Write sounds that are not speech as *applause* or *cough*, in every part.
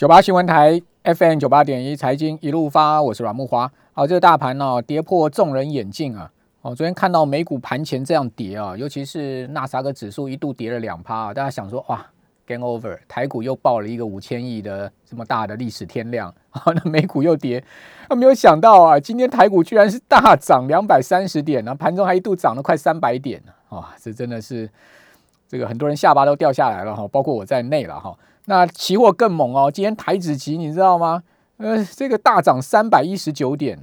九八新闻台 FM 九八点一财经一路发，我是阮木花。好，这个大盘呢跌破众人眼镜啊！哦，昨天看到美股盘前这样跌啊，尤其是纳斯达克指数一度跌了两趴啊，大家想说哇，game over，台股又爆了一个五千亿的这么大的历史天量啊，那美股又跌，啊，没有想到啊，今天台股居然是大涨两百三十点呢，盘中还一度涨了快三百点呢，啊，这真的是这个很多人下巴都掉下来了哈，包括我在内了哈。那期货更猛哦，今天台指期你知道吗？呃，这个大涨三百一十九点，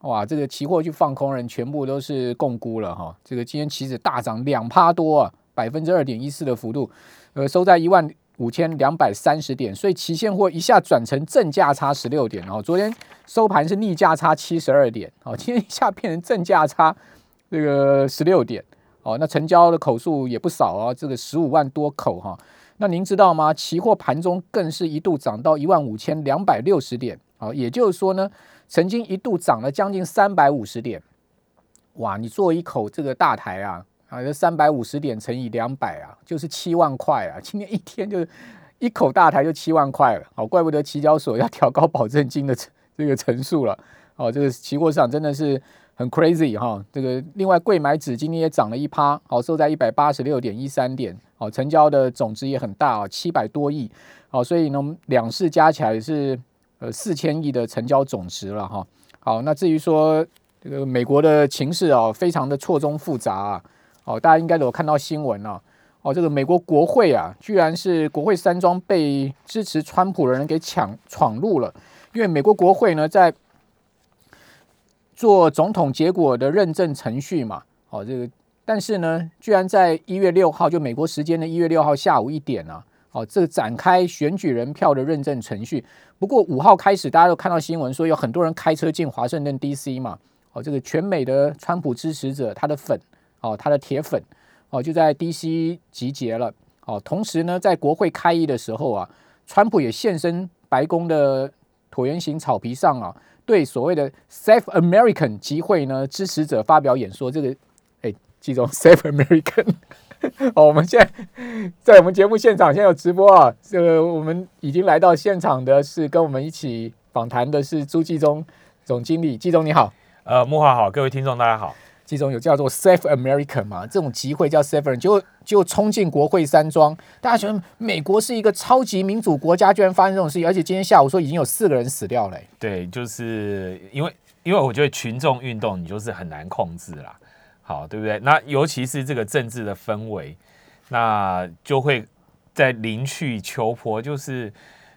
哇，这个期货去放空人全部都是共估了哈。这个今天期指大涨两趴多啊，百分之二点一四的幅度，呃，收在一万五千两百三十点，所以期现货一下转成正价差十六点哦。昨天收盘是逆价差七十二点，哦，今天一下变成正价差这个十六点，哦，那成交的口数也不少啊，这个十五万多口哈。那您知道吗？期货盘中更是一度涨到一万五千两百六十点，好，也就是说呢，曾经一度涨了将近三百五十点。哇，你做一口这个大台啊，啊，这三百五十点乘以两百啊，就是七万块啊！今天一天就一口大台就七万块了，好，怪不得期交所要调高保证金的 *laughs* 这个层数了。哦，这个期货市场真的是很 crazy 哈。这个另外贵买指今天也涨了一趴，好，收在一百八十六点一三点。好，成交的总值也很大啊，七百多亿，好，所以呢，两市加起来是呃四千亿的成交总值了哈。好，那至于说这个美国的情势啊，非常的错综复杂啊。哦，大家应该都有看到新闻啊。哦，这个美国国会啊，居然是国会山庄被支持川普的人给抢闯入了，因为美国国会呢在做总统结果的认证程序嘛。哦，这个。但是呢，居然在一月六号，就美国时间的一月六号下午一点啊，哦，这展开选举人票的认证程序。不过五号开始，大家都看到新闻说有很多人开车进华盛顿 D.C. 嘛，哦，这个全美的川普支持者，他的粉，哦，他的铁粉，哦，就在 D.C. 集结了。哦，同时呢，在国会开议的时候啊，川普也现身白宫的椭圆形草皮上啊，对所谓的 Safe American 集会呢支持者发表演说。这个。几种 Save American，哦，我们现在在我们节目现场，现在有直播啊。这个我们已经来到现场的是跟我们一起访谈的是朱继忠总经理，季总你好。呃，木华好，各位听众大家好。其中有叫做 Save America” 嘛？这种集会叫 Save，就就冲进国会山庄，大家觉得美国是一个超级民主国家，居然发生这种事情，而且今天下午说已经有四个人死掉了。对，就是因为因为我觉得群众运动你就是很难控制啦。好，对不对？那尤其是这个政治的氛围，那就会在临去秋坡，就是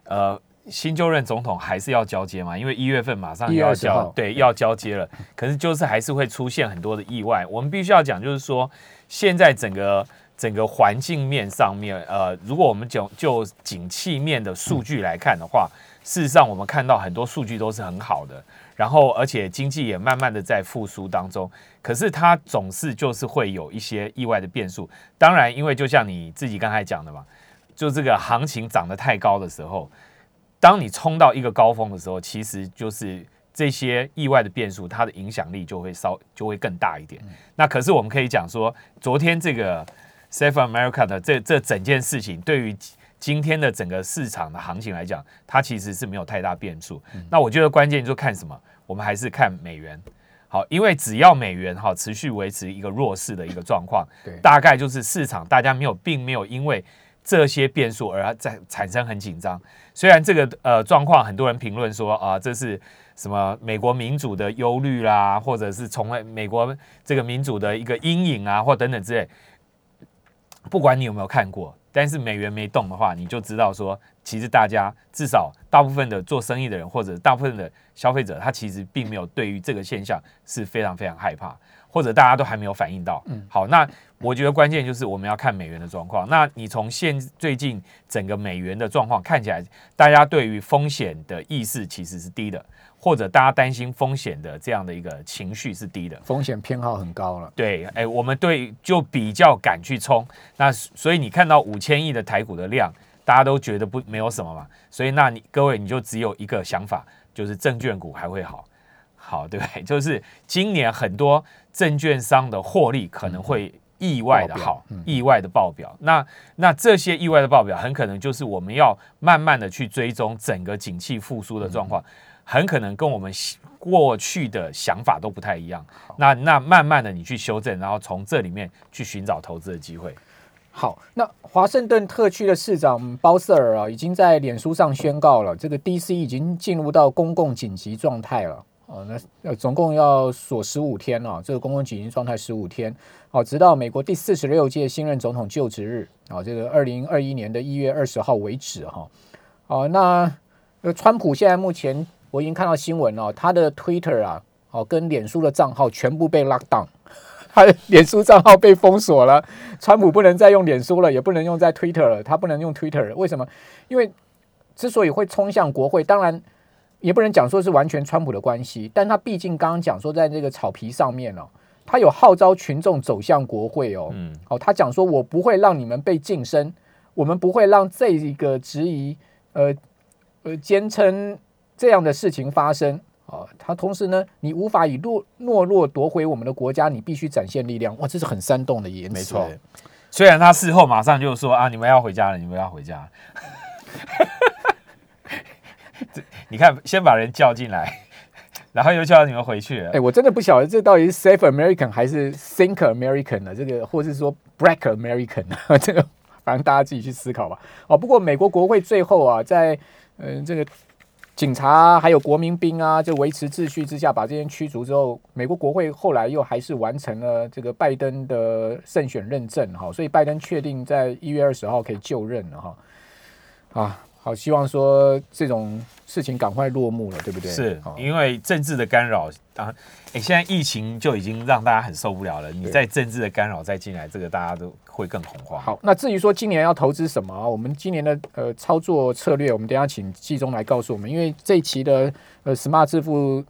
呃，新就任总统还是要交接嘛，因为一月份马上要交，对，要交接了。可是就是还是会出现很多的意外。我们必须要讲，就是说现在整个整个环境面上面，呃，如果我们就就景气面的数据来看的话，事实上我们看到很多数据都是很好的。然后，而且经济也慢慢的在复苏当中，可是它总是就是会有一些意外的变数。当然，因为就像你自己刚才讲的嘛，就这个行情涨得太高的时候，当你冲到一个高峰的时候，其实就是这些意外的变数，它的影响力就会稍就会更大一点。那可是我们可以讲说，昨天这个 Safe America 的这这整件事情，对于今天的整个市场的行情来讲，它其实是没有太大变数。那我觉得关键就看什么，我们还是看美元。好，因为只要美元哈持续维持一个弱势的一个状况，对，大概就是市场大家没有，并没有因为这些变数而在产生很紧张。虽然这个呃状况，很多人评论说啊，这是什么美国民主的忧虑啦，或者是从来美国这个民主的一个阴影啊，或等等之类。不管你有没有看过。但是美元没动的话，你就知道说，其实大家至少大部分的做生意的人或者大部分的消费者，他其实并没有对于这个现象是非常非常害怕，或者大家都还没有反应到。嗯，好，那我觉得关键就是我们要看美元的状况。那你从现最近整个美元的状况看起来，大家对于风险的意识其实是低的。或者大家担心风险的这样的一个情绪是低的，风险偏好很高了。对，哎，我们对就比较敢去冲，那所以你看到五千亿的台股的量，大家都觉得不没有什么嘛，所以那你各位你就只有一个想法，就是证券股还会好，好对不对？*laughs* 就是今年很多证券商的获利可能会。意外的好，意外的爆表。那那这些意外的爆表，很可能就是我们要慢慢的去追踪整个景气复苏的状况，很可能跟我们过去的想法都不太一样。那那慢慢的你去修正，然后从这里面去寻找投资的机会。好，那华盛顿特区的市长鲍瑟尔啊，已经在脸书上宣告了，这个 DC 已经进入到公共紧急状态了。哦，那呃，总共要锁十五天哦，这个公共紧急状态十五天，哦，直到美国第四十六届新任总统就职日，哦，这个二零二一年的一月二十号为止哈。哦，那呃，川普现在目前我已经看到新闻了，他的 Twitter 啊，哦，跟脸书的账号全部被 lock down，*laughs* 他的脸书账号被封锁了，川普不能再用脸书了，也不能用在 Twitter 了，他不能用 Twitter，为什么？因为之所以会冲向国会，当然。也不能讲说是完全川普的关系，但他毕竟刚刚讲说在这个草皮上面哦，他有号召群众走向国会哦，嗯，哦，他讲说我不会让你们被晋升，我们不会让这一个质疑，呃呃，坚称这样的事情发生啊。他同时呢，你无法以懦懦弱夺回我们的国家，你必须展现力量。哇，这是很煽动的言辞。没错，虽然他事后马上就说啊，你们要回家了，你们要回家。*laughs* 你看，先把人叫进来，*laughs* 然后又叫你们回去。哎，我真的不晓得这到底是 Safe American 还是 Think American 呢？这个，或是说 Black American 呢？*laughs* 这个，反正大家自己去思考吧。哦，不过美国国会最后啊，在嗯这个警察还有国民兵啊，就维持秩序之下，把这些人驱逐之后，美国国会后来又还是完成了这个拜登的胜选认证哈，所以拜登确定在一月二十号可以就任了哈。啊。好，希望说这种事情赶快落幕了，对不对？是因为政治的干扰啊，哎，现在疫情就已经让大家很受不了了。你在政治的干扰再进来，这个大家都会更恐慌。好，那至于说今年要投资什么啊？我们今年的呃操作策略，我们等下请季中来告诉我们。因为这一期的呃 Smart 致富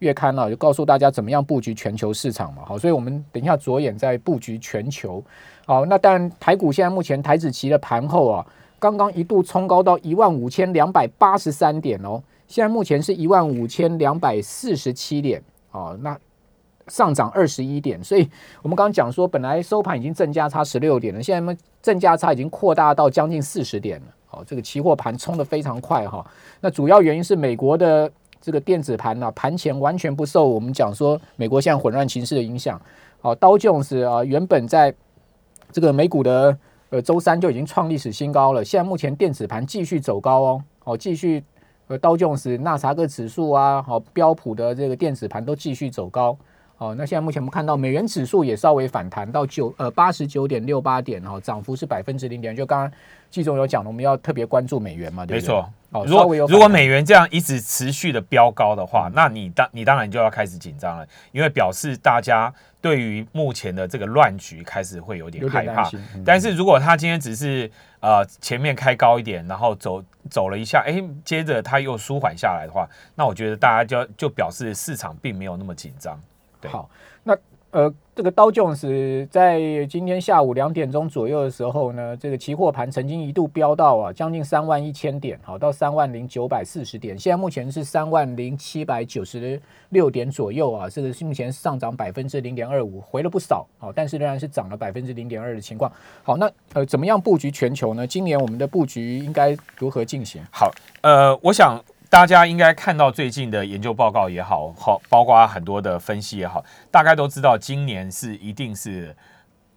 月刊呢，就告诉大家怎么样布局全球市场嘛。好，所以我们等一下着眼在布局全球。好，那当然台股现在目前台子期的盘后啊。刚刚一度冲高到一万五千两百八十三点哦，现在目前是一万五千两百四十七点哦，那上涨二十一点，所以我们刚刚讲说，本来收盘已经正价差十六点了，现在呢正价差已经扩大到将近四十点了。哦，这个期货盘冲的非常快哈，那主要原因是美国的这个电子盘呢，盘前完全不受我们讲说美国现在混乱情势的影响。哦，刀琼斯啊，原本在这个美股的。呃，周三就已经创历史新高了。现在目前电子盘继续走高哦，哦，继续呃，道琼斯、纳啥个指数啊，好，标普的这个电子盘都继续走高。哦，那现在目前我们看到美元指数也稍微反弹到九呃八十九点六八点哈，涨幅是百分之零点。就刚刚季总有讲的，我们要特别关注美元嘛，对不对？没错。哦，如果如果美元这样一直持续的飙高的话，那你当你当然就要开始紧张了，因为表示大家对于目前的这个乱局开始会有点害怕。但是如果他今天只是呃前面开高一点，然后走走了一下，哎，接着他又舒缓下来的话，那我觉得大家就就表示市场并没有那么紧张。好，那呃，这个刀琼斯在今天下午两点钟左右的时候呢，这个期货盘曾经一度飙到啊将近三万一千点，好到三万零九百四十点，现在目前是三万零七百九十六点左右啊，这个目前上涨百分之零点二五，回了不少，好，但是仍然是涨了百分之零点二的情况。好，那呃，怎么样布局全球呢？今年我们的布局应该如何进行？好，呃，我想。大家应该看到最近的研究报告也好，好包括很多的分析也好，大概都知道今年是一定是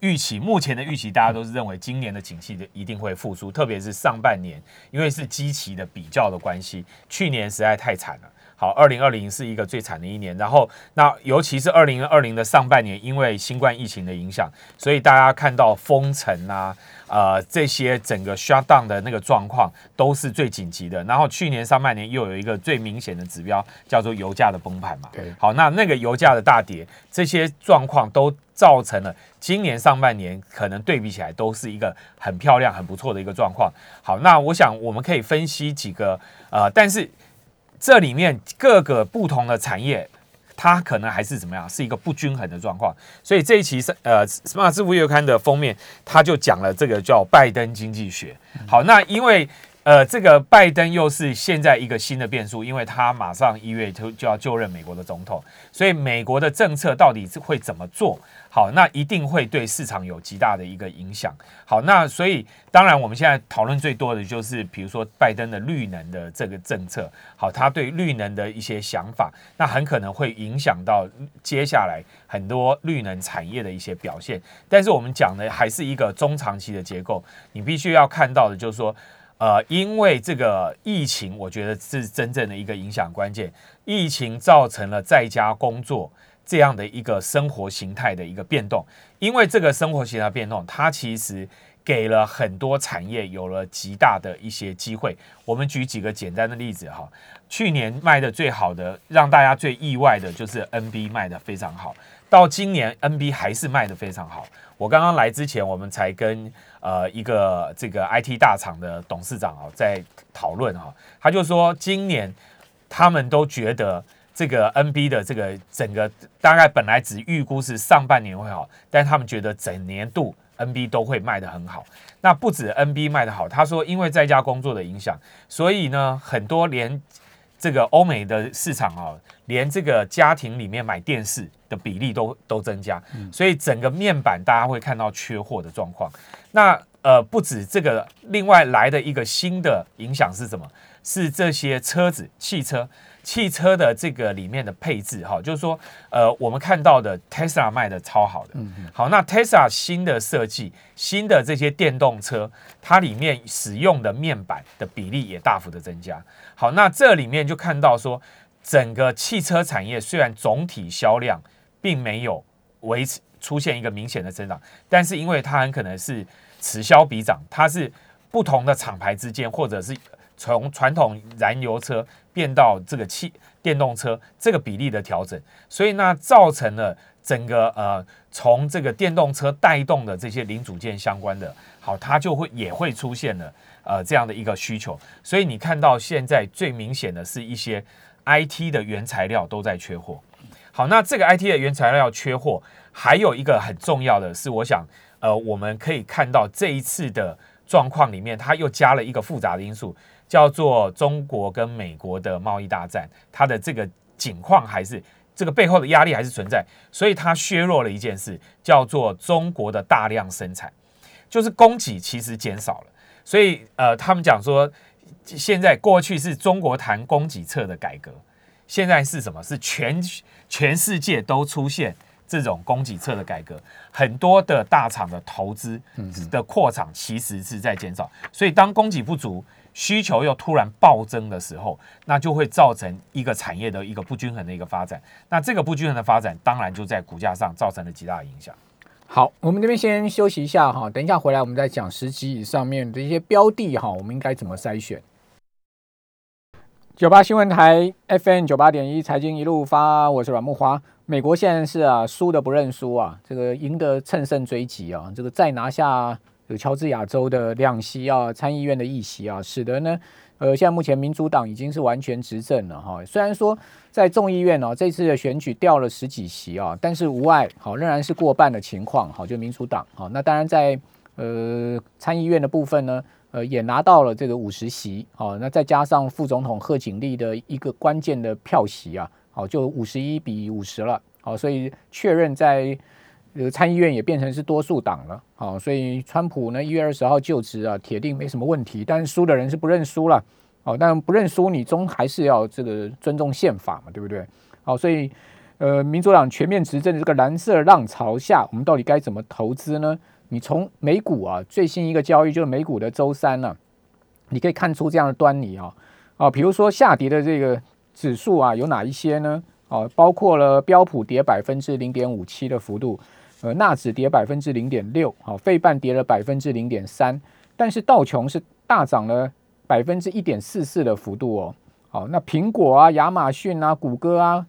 预期，目前的预期大家都是认为今年的景气的一定会复苏，特别是上半年，因为是基期的比较的关系，去年实在太惨了。好，二零二零是一个最惨的一年，然后那尤其是二零二零的上半年，因为新冠疫情的影响，所以大家看到封城啊，呃，这些整个 shut down 的那个状况都是最紧急的。然后去年上半年又有一个最明显的指标，叫做油价的崩盘嘛。对，好，那那个油价的大跌，这些状况都造成了今年上半年可能对比起来都是一个很漂亮、很不错的一个状况。好，那我想我们可以分析几个，呃，但是。这里面各个不同的产业，它可能还是怎么样，是一个不均衡的状况。所以这一期是呃《Smart 支付月刊》的封面，它就讲了这个叫拜登经济学。好，那因为呃，这个拜登又是现在一个新的变数，因为他马上一月就就要就任美国的总统，所以美国的政策到底是会怎么做？好，那一定会对市场有极大的一个影响。好，那所以当然我们现在讨论最多的就是，比如说拜登的绿能的这个政策，好，他对绿能的一些想法，那很可能会影响到接下来很多绿能产业的一些表现。但是我们讲的还是一个中长期的结构，你必须要看到的就是说，呃，因为这个疫情，我觉得是真正的一个影响关键，疫情造成了在家工作。这样的一个生活形态的一个变动，因为这个生活形态变动，它其实给了很多产业有了极大的一些机会。我们举几个简单的例子哈，去年卖的最好的，让大家最意外的就是 NB 卖的非常好，到今年 NB 还是卖的非常好。我刚刚来之前，我们才跟呃一个这个 IT 大厂的董事长啊在讨论哈，他就说今年他们都觉得。这个 NB 的这个整个大概本来只预估是上半年会好，但他们觉得整年度 NB 都会卖得很好。那不止 NB 卖得好，他说因为在家工作的影响，所以呢很多连这个欧美的市场啊，连这个家庭里面买电视的比例都都增加，所以整个面板大家会看到缺货的状况。那呃不止这个，另外来的一个新的影响是什么？是这些车子汽车。汽车的这个里面的配置，哈，就是说，呃，我们看到的 Tesla 卖的超好的，好，那 Tesla 新的设计，新的这些电动车，它里面使用的面板的比例也大幅的增加。好，那这里面就看到说，整个汽车产业虽然总体销量并没有维持出现一个明显的增长，但是因为它很可能是此消彼长，它是不同的厂牌之间，或者是从传统燃油车。变到这个汽电动车这个比例的调整，所以呢，造成了整个呃从这个电动车带动的这些零组件相关的，好，它就会也会出现了呃这样的一个需求。所以你看到现在最明显的是一些 IT 的原材料都在缺货。好，那这个 IT 的原材料缺货，还有一个很重要的是，我想呃我们可以看到这一次的状况里面，它又加了一个复杂的因素。叫做中国跟美国的贸易大战，它的这个景况还是这个背后的压力还是存在，所以它削弱了一件事，叫做中国的大量生产，就是供给其实减少了。所以呃，他们讲说，现在过去是中国谈供给侧的改革，现在是什么？是全全世界都出现这种供给侧的改革，很多的大厂的投资的扩厂其实是在减少，所以当供给不足。需求又突然暴增的时候，那就会造成一个产业的一个不均衡的一个发展。那这个不均衡的发展，当然就在股价上造成了极大的影响。好，我们这边先休息一下哈，等一下回来我们再讲十级以上面的一些标的哈，我们应该怎么筛选？九八新闻台 FM 九八点一财经一路发，我是阮木华。美国现在是啊，输的不认输啊，这个赢得乘胜追击啊，这个再拿下。乔治亚州的两席啊，参议院的议席啊，使得呢，呃，现在目前民主党已经是完全执政了哈。虽然说在众议院呢，这次的选举掉了十几席啊，但是无碍好，仍然是过半的情况好，就民主党好。那当然在呃参议院的部分呢，呃，也拿到了这个五十席好，那再加上副总统贺锦丽的一个关键的票席啊，好，就五十一比五十了好，所以确认在。呃参议院也变成是多数党了，好，所以川普呢一月二十号就职啊，铁定没什么问题。但输的人是不认输了，好，但不认输，你终还是要这个尊重宪法嘛，对不对？好，所以呃，民主党全面执政的这个蓝色浪潮下，我们到底该怎么投资呢？你从美股啊最新一个交易就是美股的周三呢，你可以看出这样的端倪啊啊，比如说下跌的这个指数啊有哪一些呢？啊，包括了标普跌百分之零点五七的幅度。呃，纳指跌百分之零点六，好，费半跌了百分之零点三，但是道琼是大涨了百分之一点四四的幅度哦，好，那苹果啊、亚马逊啊、谷歌啊，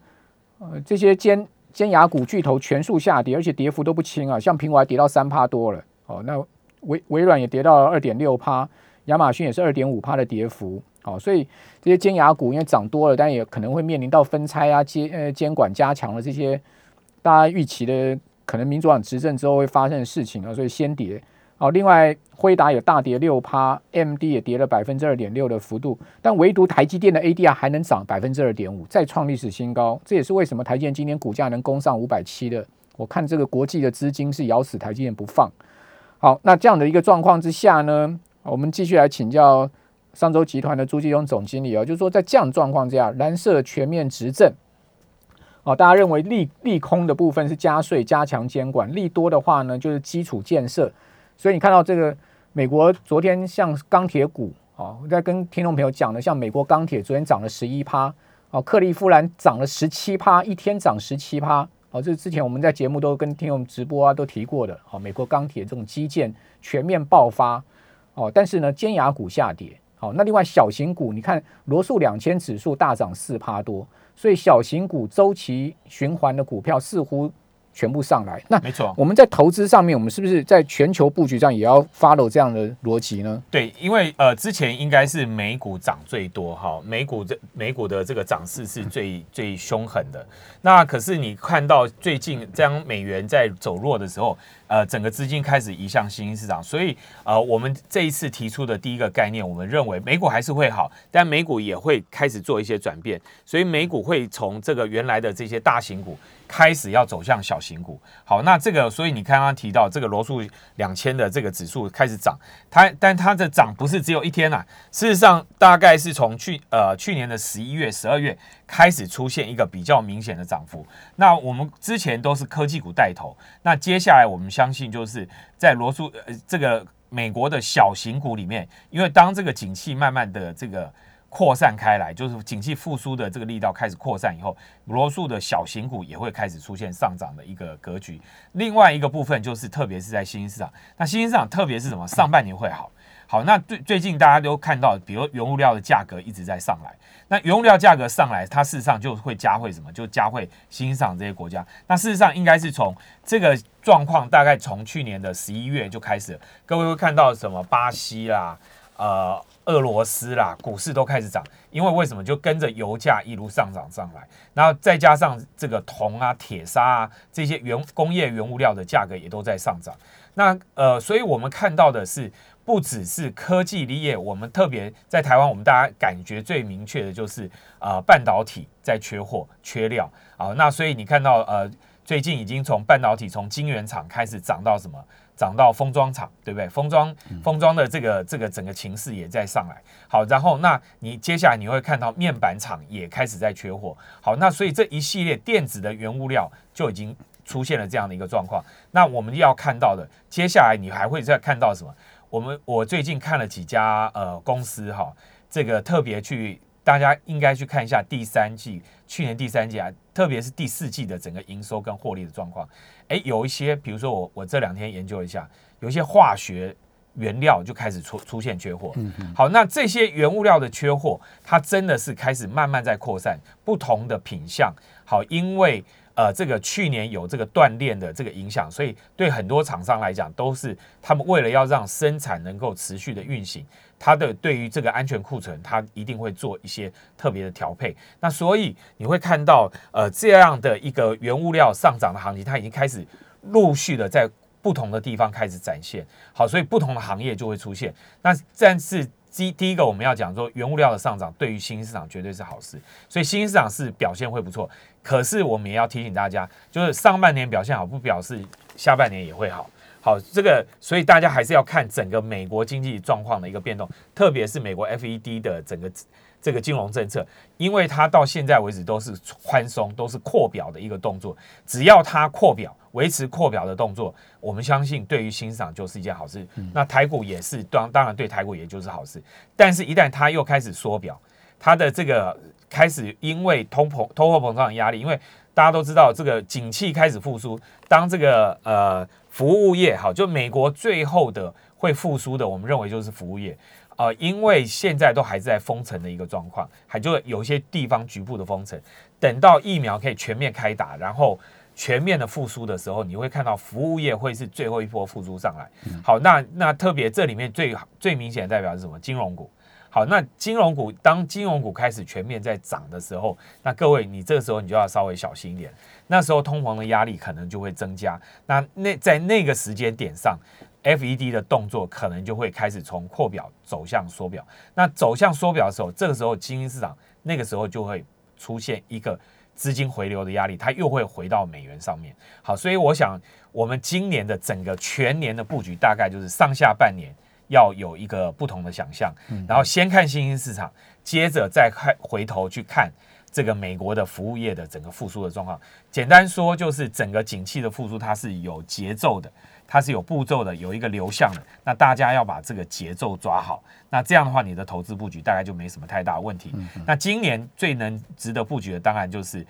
呃，这些尖尖牙股巨头全数下跌，而且跌幅都不轻啊，像苹果还跌到三趴多了，哦，那微微软也跌到了二点六趴，亚马逊也是二点五趴的跌幅，好，所以这些尖牙股因为涨多了，但也可能会面临到分拆啊、监呃监管加强了这些大家预期的。可能民主党执政之后会发生的事情啊，所以先跌好，另外辉达也大跌六趴，M D 也跌了百分之二点六的幅度，但唯独台积电的 A D R 还能涨百分之二点五，再创历史新高。这也是为什么台积电今天股价能攻上五百七的。我看这个国际的资金是咬死台积电不放。好，那这样的一个状况之下呢，我们继续来请教上周集团的朱继勇总经理啊，就是说在这样状况之下，蓝色全面执政。哦，大家认为利利空的部分是加税、加强监管，利多的话呢，就是基础建设。所以你看到这个美国昨天像钢铁股，哦，我在跟听众朋友讲的，像美国钢铁昨天涨了十一趴，哦，克利夫兰涨了十七趴，一天涨十七趴，哦，这是之前我们在节目都跟听众直播啊都提过的，哦，美国钢铁这种基建全面爆发，哦，但是呢，尖牙股下跌，好，那另外小型股，你看罗素两千指数大涨四趴多。所以小型股周期循环的股票似乎全部上来。那没错，我们在投资上面，我们是不是在全球布局上也要 follow 这样的逻辑呢？对，因为呃，之前应该是美股涨最多哈，美股这美股的这个涨势是最 *coughs* 最凶狠的。那可是你看到最近这样美元在走弱的时候。呃，整个资金开始移向新兴市场，所以呃，我们这一次提出的第一个概念，我们认为美股还是会好，但美股也会开始做一些转变，所以美股会从这个原来的这些大型股开始要走向小型股。好，那这个，所以你刚刚提到这个罗素两千的这个指数开始涨，它但它的涨不是只有一天啊，事实上大概是从去呃去年的十一月、十二月开始出现一个比较明显的涨幅。那我们之前都是科技股带头，那接下来我们相信就是在罗素呃这个美国的小型股里面，因为当这个景气慢慢的这个扩散开来，就是景气复苏的这个力道开始扩散以后，罗素的小型股也会开始出现上涨的一个格局。另外一个部分就是，特别是在新兴市场，那新兴市场特别是什么？上半年会好。好，那最最近大家都看到，比如原物料的价格一直在上来，那原物料价格上来，它事实上就会加会什么？就加会欣赏这些国家。那事实上应该是从这个状况，大概从去年的十一月就开始，各位会看到什么？巴西啦，呃，俄罗斯啦，股市都开始涨，因为为什么？就跟着油价一路上涨上来，然后再加上这个铜啊、铁砂啊这些原工业原物料的价格也都在上涨。那呃，所以我们看到的是。不只是科技立业，我们特别在台湾，我们大家感觉最明确的就是啊，半导体在缺货、缺料啊。那所以你看到呃，最近已经从半导体从晶圆厂开始涨到什么？涨到封装厂，对不对？封装封装的这个这个整个情势也在上来。好，然后那你接下来你会看到面板厂也开始在缺货。好，那所以这一系列电子的原物料就已经出现了这样的一个状况。那我们要看到的，接下来你还会再看到什么？我们我最近看了几家呃公司哈，这个特别去大家应该去看一下第三季，去年第三季啊，特别是第四季的整个营收跟获利的状况。哎，有一些比如说我我这两天研究一下，有一些化学原料就开始出出现缺货。嗯嗯。好，那这些原物料的缺货，它真的是开始慢慢在扩散，不同的品相。好，因为。呃，这个去年有这个锻炼的这个影响，所以对很多厂商来讲，都是他们为了要让生产能够持续的运行，它的对于这个安全库存，它一定会做一些特别的调配。那所以你会看到，呃，这样的一个原物料上涨的行情，它已经开始陆续的在不同的地方开始展现。好，所以不同的行业就会出现。那但是。第第一个我们要讲说，原物料的上涨对于新兴市场绝对是好事，所以新兴市场是表现会不错。可是我们也要提醒大家，就是上半年表现好，不表示下半年也会好。好，这个所以大家还是要看整个美国经济状况的一个变动，特别是美国 FED 的整个。这个金融政策，因为它到现在为止都是宽松，都是扩表的一个动作。只要它扩表，维持扩表的动作，我们相信对于新市场就是一件好事。那台股也是，当当然对台股也就是好事。但是，一旦它又开始缩表，它的这个开始因为通膨、通货膨胀的压力，因为大家都知道这个景气开始复苏，当这个呃服务业好，就美国最后的会复苏的，我们认为就是服务业。呃，因为现在都还在封城的一个状况，还就有一些地方局部的封城。等到疫苗可以全面开打，然后全面的复苏的时候，你会看到服务业会是最后一波复苏上来。好，那那特别这里面最最明显的代表是什么？金融股。好，那金融股当金融股开始全面在涨的时候，那各位你这个时候你就要稍微小心一点。那时候通膨的压力可能就会增加。那那在那个时间点上。FED 的动作可能就会开始从扩表走向缩表。那走向缩表的时候，这个时候金金市场那个时候就会出现一个资金回流的压力，它又会回到美元上面。好，所以我想我们今年的整个全年的布局大概就是上下半年要有一个不同的想象，然后先看新兴市场，接着再看回头去看。这个美国的服务业的整个复苏的状况，简单说就是整个景气的复苏，它是有节奏的，它是有步骤的，有一个流向的。那大家要把这个节奏抓好，那这样的话，你的投资布局大概就没什么太大问题。那今年最能值得布局的，当然就是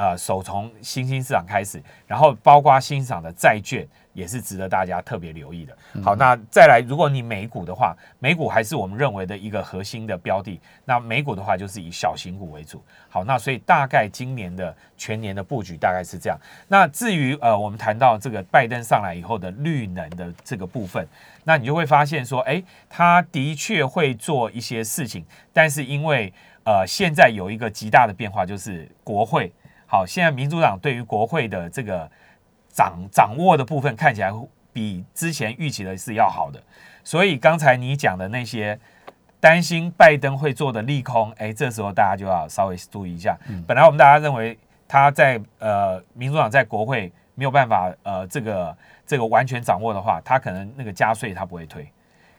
呃，首从新兴市场开始，然后包括欣赏的债券。也是值得大家特别留意的。好，那再来，如果你美股的话，美股还是我们认为的一个核心的标的。那美股的话，就是以小型股为主。好，那所以大概今年的全年的布局大概是这样。那至于呃，我们谈到这个拜登上来以后的绿能的这个部分，那你就会发现说，哎，他的确会做一些事情，但是因为呃，现在有一个极大的变化，就是国会。好，现在民主党对于国会的这个。掌掌握的部分看起来比之前预期的是要好的，所以刚才你讲的那些担心拜登会做的利空，哎，这时候大家就要稍微注意一下。本来我们大家认为他在呃民主党在国会没有办法呃这个这个完全掌握的话，他可能那个加税他不会推，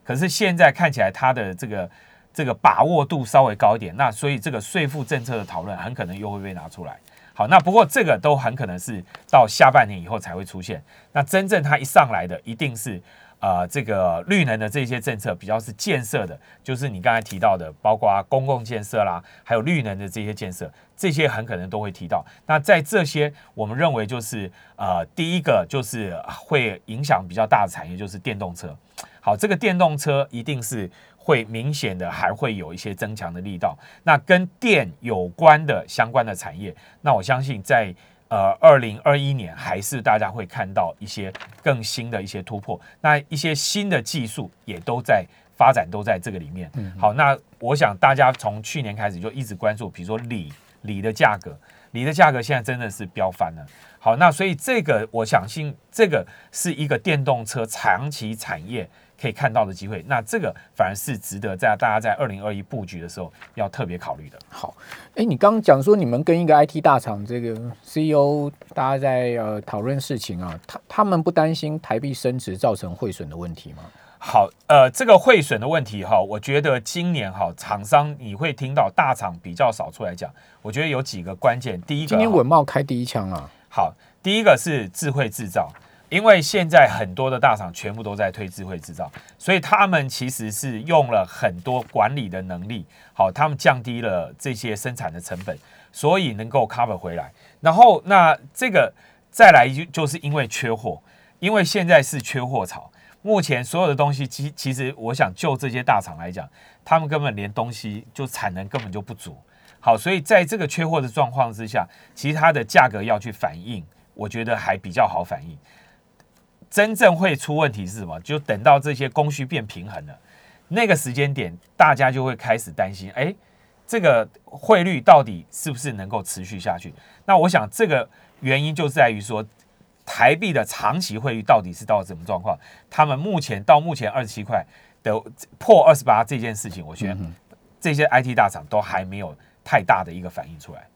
可是现在看起来他的这个这个把握度稍微高一点，那所以这个税负政策的讨论很可能又会被拿出来。好，那不过这个都很可能是到下半年以后才会出现。那真正它一上来的，一定是呃这个绿能的这些政策比较是建设的，就是你刚才提到的，包括公共建设啦，还有绿能的这些建设，这些很可能都会提到。那在这些，我们认为就是呃第一个就是会影响比较大的产业，就是电动车。好，这个电动车一定是。会明显的还会有一些增强的力道，那跟电有关的相关的产业，那我相信在呃二零二一年还是大家会看到一些更新的一些突破，那一些新的技术也都在发展，都在这个里面。好，那我想大家从去年开始就一直关注，比如说锂锂的价格，锂的价格现在真的是飙翻了。好，那所以这个我相信这个是一个电动车长期产业。可以看到的机会，那这个反而是值得在大家在二零二一布局的时候要特别考虑的。好，哎，你刚刚讲说你们跟一个 IT 大厂这个 CEO 大家在呃讨论事情啊，他他们不担心台币升值造成汇损的问题吗？好，呃，这个汇损的问题哈，我觉得今年哈厂商你会听到大厂比较少出来讲，我觉得有几个关键，第一个今天稳茂开第一枪了。好，第一个是智慧制造。因为现在很多的大厂全部都在推智慧制造，所以他们其实是用了很多管理的能力，好，他们降低了这些生产的成本，所以能够 cover 回来。然后那这个再来就就是因为缺货，因为现在是缺货潮，目前所有的东西其其实我想就这些大厂来讲，他们根本连东西就产能根本就不足，好，所以在这个缺货的状况之下，其实它的价格要去反映，我觉得还比较好反映。真正会出问题是什么？就等到这些供需变平衡了，那个时间点，大家就会开始担心：哎，这个汇率到底是不是能够持续下去？那我想，这个原因就在于说，台币的长期汇率到底是到什么状况？他们目前到目前二十七块的破二十八这件事情，我觉得这些 IT 大厂都还没有太大的一个反应出来。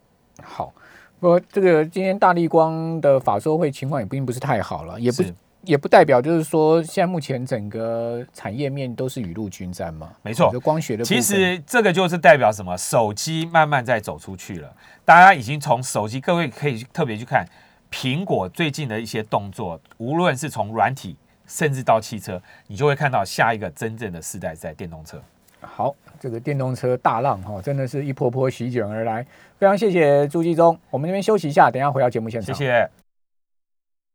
好，我这个今天大力光的法说会情况也并不是太好了，也不。也不代表就是说，现在目前整个产业面都是雨露均沾嘛。没错，光学的。其实这个就是代表什么？手机慢慢在走出去了。大家已经从手机，各位可以特别去看苹果最近的一些动作，无论是从软体，甚至到汽车，你就会看到下一个真正的世代在电动车。好，这个电动车大浪哈，真的是一波波席卷而来。非常谢谢朱继忠，我们这边休息一下，等下回到节目现场。谢谢。